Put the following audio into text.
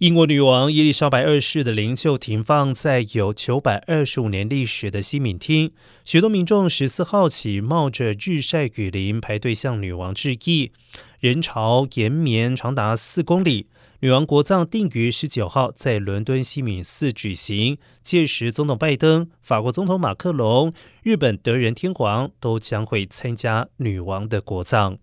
英国女王伊丽莎白二世的灵柩停放在有九百二十五年历史的西敏厅许多民众十四号起冒着日晒雨淋排队向女王致意人潮延绵长达四公里女王国葬定于十九号在伦敦西敏寺举行。届时总统拜登法国总统马克龙日本德仁天皇都将会参加女王的国葬。